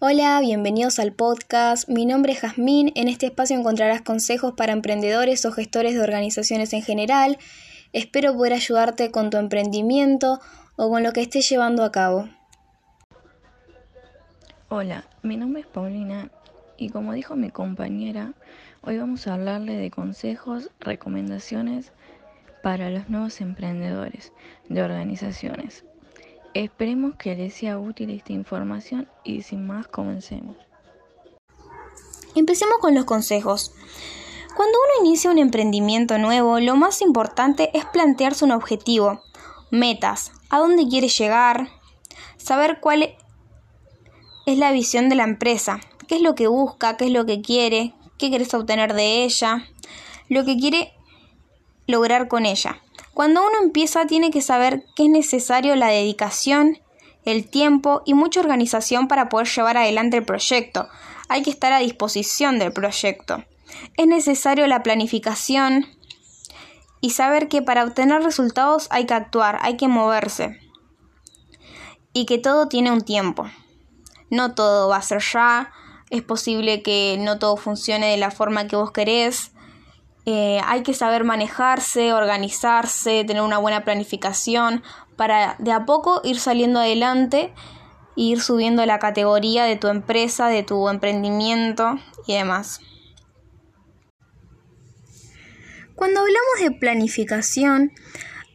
Hola, bienvenidos al podcast. Mi nombre es Jazmín. En este espacio encontrarás consejos para emprendedores o gestores de organizaciones en general. Espero poder ayudarte con tu emprendimiento o con lo que estés llevando a cabo. Hola, mi nombre es Paulina y como dijo mi compañera, hoy vamos a hablarle de consejos, recomendaciones para los nuevos emprendedores de organizaciones. Esperemos que les sea útil esta información y sin más comencemos. Empecemos con los consejos. Cuando uno inicia un emprendimiento nuevo, lo más importante es plantearse un objetivo, metas, a dónde quiere llegar, saber cuál es la visión de la empresa, qué es lo que busca, qué es lo que quiere, qué quieres obtener de ella, lo que quiere lograr con ella. Cuando uno empieza tiene que saber que es necesario la dedicación, el tiempo y mucha organización para poder llevar adelante el proyecto. Hay que estar a disposición del proyecto. Es necesario la planificación y saber que para obtener resultados hay que actuar, hay que moverse. Y que todo tiene un tiempo. No todo va a ser ya. Es posible que no todo funcione de la forma que vos querés. Eh, hay que saber manejarse, organizarse, tener una buena planificación para de a poco ir saliendo adelante e ir subiendo la categoría de tu empresa, de tu emprendimiento y demás. Cuando hablamos de planificación,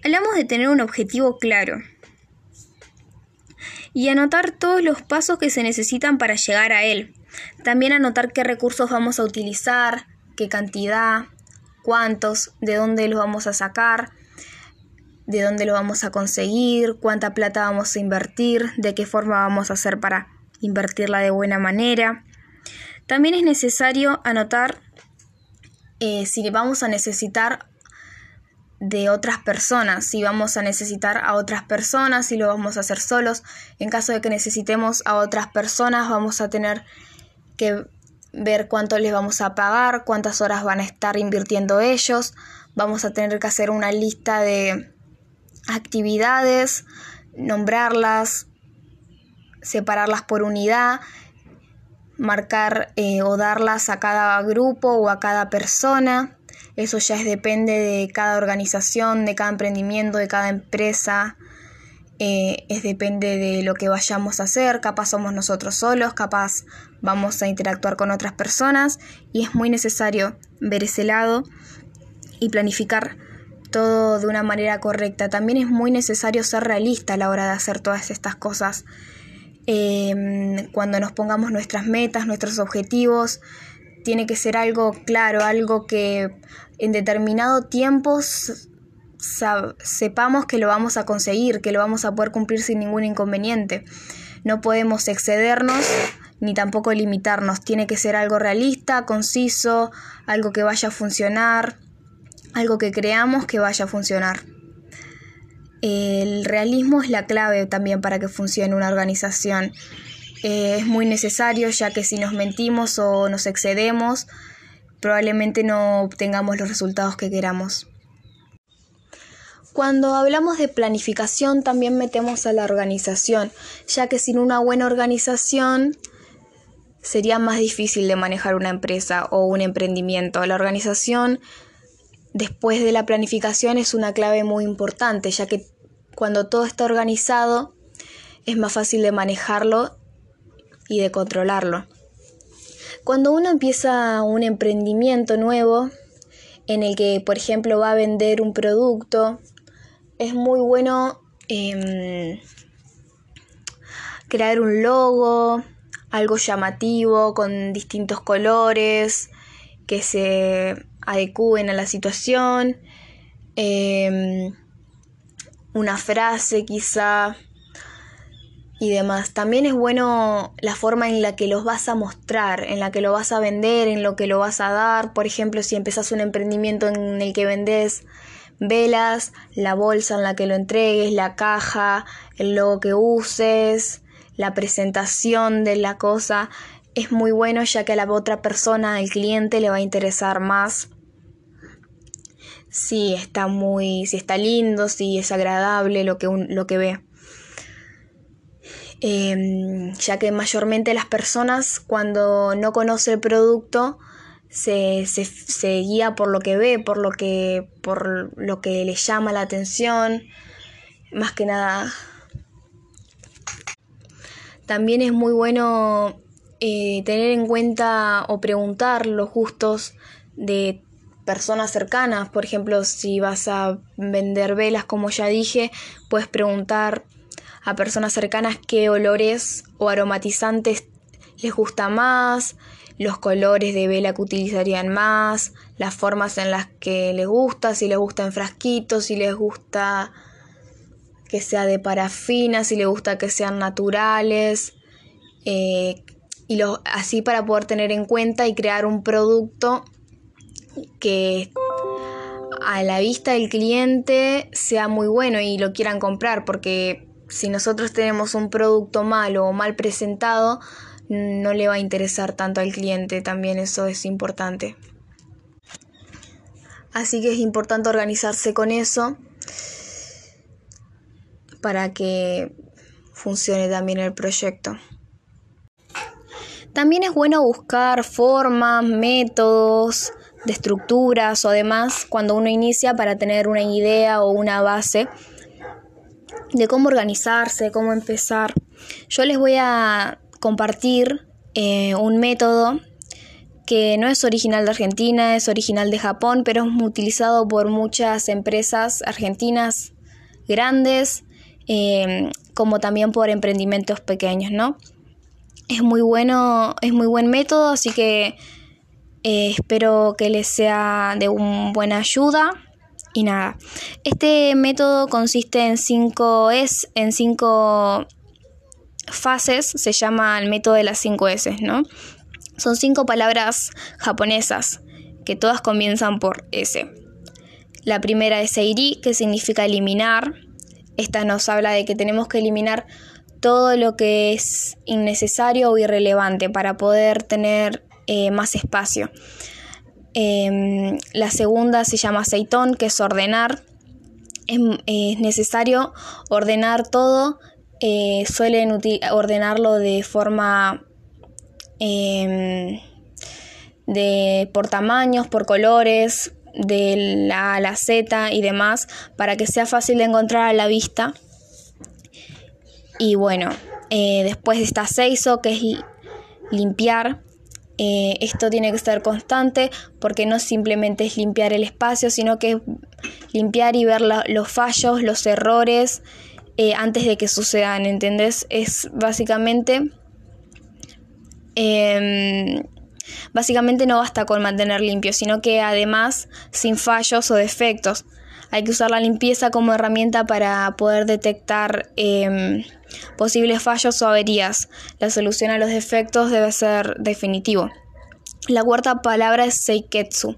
hablamos de tener un objetivo claro y anotar todos los pasos que se necesitan para llegar a él. También anotar qué recursos vamos a utilizar, qué cantidad, cuántos, de dónde los vamos a sacar, de dónde lo vamos a conseguir, cuánta plata vamos a invertir, de qué forma vamos a hacer para invertirla de buena manera. También es necesario anotar eh, si vamos a necesitar de otras personas, si vamos a necesitar a otras personas, si lo vamos a hacer solos. En caso de que necesitemos a otras personas, vamos a tener que ver cuánto les vamos a pagar, cuántas horas van a estar invirtiendo ellos. Vamos a tener que hacer una lista de actividades, nombrarlas, separarlas por unidad, marcar eh, o darlas a cada grupo o a cada persona. Eso ya es, depende de cada organización, de cada emprendimiento, de cada empresa. Eh, es depende de lo que vayamos a hacer, capaz somos nosotros solos, capaz vamos a interactuar con otras personas y es muy necesario ver ese lado y planificar todo de una manera correcta. También es muy necesario ser realista a la hora de hacer todas estas cosas. Em, cuando nos pongamos nuestras metas, nuestros objetivos, tiene que ser algo claro, algo que en determinado tiempo sepamos que lo vamos a conseguir, que lo vamos a poder cumplir sin ningún inconveniente. No podemos excedernos ni tampoco limitarnos. Tiene que ser algo realista, conciso, algo que vaya a funcionar, algo que creamos que vaya a funcionar. El realismo es la clave también para que funcione una organización. Eh, es muy necesario ya que si nos mentimos o nos excedemos, probablemente no obtengamos los resultados que queramos. Cuando hablamos de planificación también metemos a la organización, ya que sin una buena organización sería más difícil de manejar una empresa o un emprendimiento. La organización después de la planificación es una clave muy importante, ya que cuando todo está organizado es más fácil de manejarlo y de controlarlo. Cuando uno empieza un emprendimiento nuevo, en el que, por ejemplo, va a vender un producto, es muy bueno em, crear un logo, algo llamativo, con distintos colores, que se adecúen a la situación, em, una frase quizá y demás. También es bueno la forma en la que los vas a mostrar, en la que lo vas a vender, en lo que lo vas a dar. Por ejemplo, si empezás un emprendimiento en el que vendes velas, la bolsa en la que lo entregues, la caja, el logo que uses, la presentación de la cosa, es muy bueno ya que a la otra persona, al cliente, le va a interesar más si está muy, si está lindo, si es agradable lo que, lo que ve. em, ya que mayormente las personas cuando no conoce el producto se, se, guía por lo que ve, por lo que, por lo que le llama la atención, más que nada. También es muy bueno eh, tener en cuenta o preguntar los gustos de personas cercanas. Por ejemplo, si vas a vender velas, como ya dije, puedes preguntar a personas cercanas qué olores o aromatizantes les gusta más, los colores de vela que utilizarían más, las formas en las que les gusta, si les gusta en frasquitos, si les gusta que sea de parafina, si les gusta que sean naturales, eh, y así para poder tener en cuenta y crear un producto que a la vista del cliente sea muy bueno y lo quieran comprar, porque si nosotros tenemos un producto malo o mal presentado, no le va a interesar tanto al cliente, también eso es importante. Así que es importante organizarse con eso para que funcione también el proyecto. También es bueno buscar formas, métodos de estructuras o demás cuando uno inicia para tener una idea o una base de cómo organizarse, cómo empezar. Yo les voy a compartir eh, un método que no es original de Argentina, es original de Japón, pero es utilizado por muchas empresas argentinas grandes, eh, como también por emprendimientos pequeños, ¿no? Es muy bueno, es muy buen método, así que eh, espero que les sea de un buena ayuda. Y nada, este método consiste en cinco es, en cinco fases se llama el método de las 5 S, ¿no? Son cinco palabras japonesas que todas comienzan por S. La primera es Seiri, que significa eliminar. Esta nos habla de que tenemos que eliminar todo lo que es innecesario o irrelevante para poder tener eh, más espacio. Em, la segunda se llama Seitón, que es ordenar. Es, es necesario ordenar todo eh, suelen ordenarlo de forma em, de por tamaños, por colores, de la la Z y demás, para que sea fácil de encontrar a la vista. Y bueno, eh, después está Seiso, que es limpiar. Eh, esto tiene que ser constante porque no simplemente es limpiar el espacio, sino que es limpiar y ver los fallos, los errores eh, antes de que sucedan, ¿entendés? Es básicamente... Em, básicamente no basta con mantener limpio, sino que además sin fallos o defectos. Hay que usar la limpieza como herramienta para poder detectar em, posibles fallos o averías. La solución a los defectos debe ser definitivo. La cuarta palabra es seiketsu,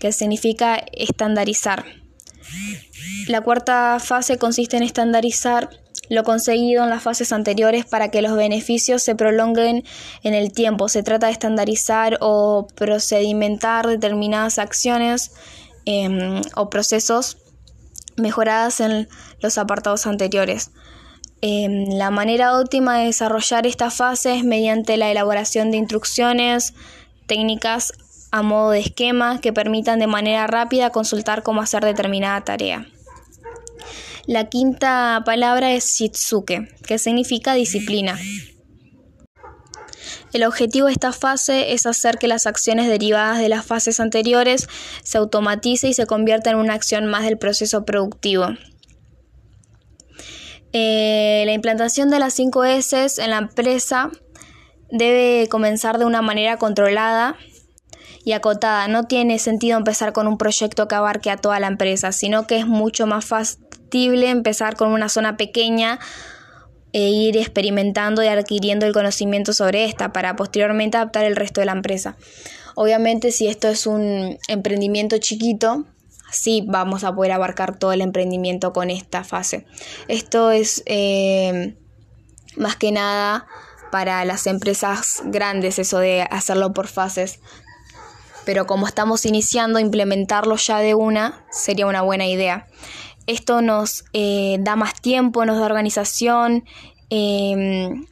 que significa estandarizar. La cuarta fase consiste en estandarizar lo conseguido en las fases anteriores para que los beneficios se prolonguen en el tiempo. Se trata de estandarizar o procedimentar determinadas acciones em, o procesos mejoradas en los apartados anteriores. Em, la manera óptima de desarrollar esta fase es mediante la elaboración de instrucciones técnicas a modo de esquema que permitan de manera rápida consultar cómo hacer determinada tarea. La quinta palabra es shitsuke, que significa disciplina. El objetivo de esta fase es hacer que las acciones derivadas de las fases anteriores se automatice y se convierta en una acción más del proceso productivo. Eh, la implantación de las 5 S en la empresa debe comenzar de una manera controlada y acotada. No tiene sentido empezar con un proyecto que abarque a toda la empresa, sino que es mucho más factible empezar con una zona pequeña e ir experimentando y adquiriendo el conocimiento sobre esta para posteriormente adaptar el resto de la empresa. Obviamente si esto es un emprendimiento chiquito, sí vamos a poder abarcar todo el emprendimiento con esta fase. Esto es eh, más que nada para las empresas grandes, eso de hacerlo por fases pero como estamos iniciando, implementarlo ya de una sería una buena idea. Esto nos eh, da más tiempo, nos da organización em,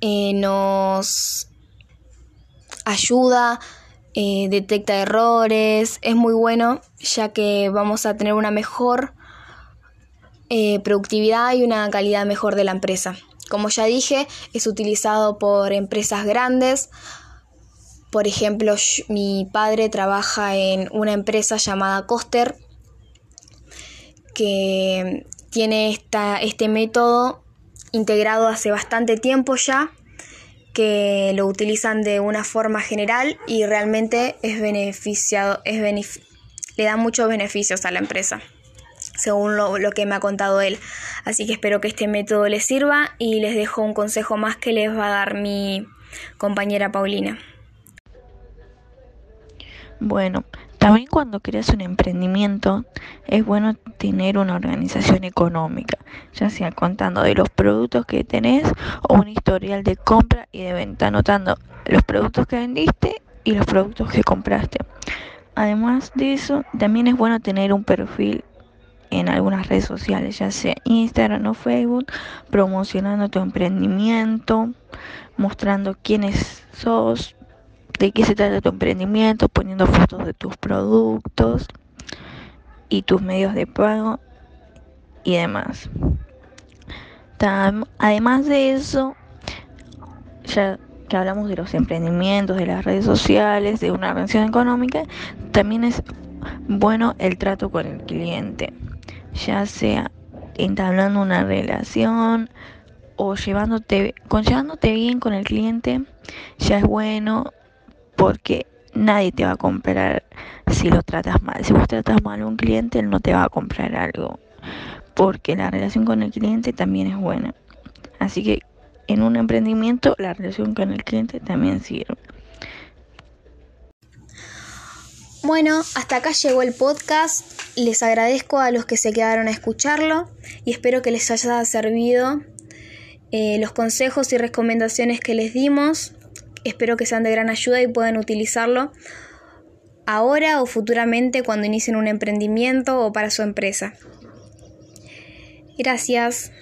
eh, nos ayuda, eh, detecta errores, es muy bueno ya que vamos a tener una mejor productividad y una calidad mejor de la empresa. Como ya dije, es utilizado por empresas grandes. Por ejemplo, mi padre trabaja en una empresa llamada Coster que tiene este método integrado hace bastante tiempo ya, que lo utilizan de una forma general y realmente es beneficiado, es le da muchos beneficios a la empresa, según lo que me ha contado él. Así que espero que este método les sirva y les dejo un consejo más que les va a dar mi compañera Paulina. Bueno, también cuando creas un emprendimiento es bueno tener una organización económica, ya sea contando de los productos que tenés o un historial de compra y de venta, anotando los productos que vendiste y los productos que compraste. Además de eso, también es bueno tener un perfil en algunas redes sociales, ya sea Instagram o Facebook, promocionando tu emprendimiento, mostrando quiénes sos, de qué se trata tu emprendimiento, poniendo fotos de tus productos y tus medios de pago y demás. Además de eso, ya que hablamos de los emprendimientos, de las redes sociales, de una relación económica, también es bueno el trato con el cliente, ya sea entablando una relación o llevándote, con llevándote bien con el cliente, ya es bueno porque nadie te va a comprar si lo tratas mal. Si vos tratas mal a un cliente, él no te va a comprar algo, porque la relación con el cliente también es buena. Así que en un emprendimiento la relación con el cliente también sirve. Bueno, hasta acá llegó el podcast. Les agradezco a los que se quedaron a escucharlo y espero que les haya servido eh, los consejos y recomendaciones que les dimos. Espero que sean de gran ayuda y puedan utilizarlo ahora o futuramente cuando inicien un emprendimiento o para su empresa. Gracias.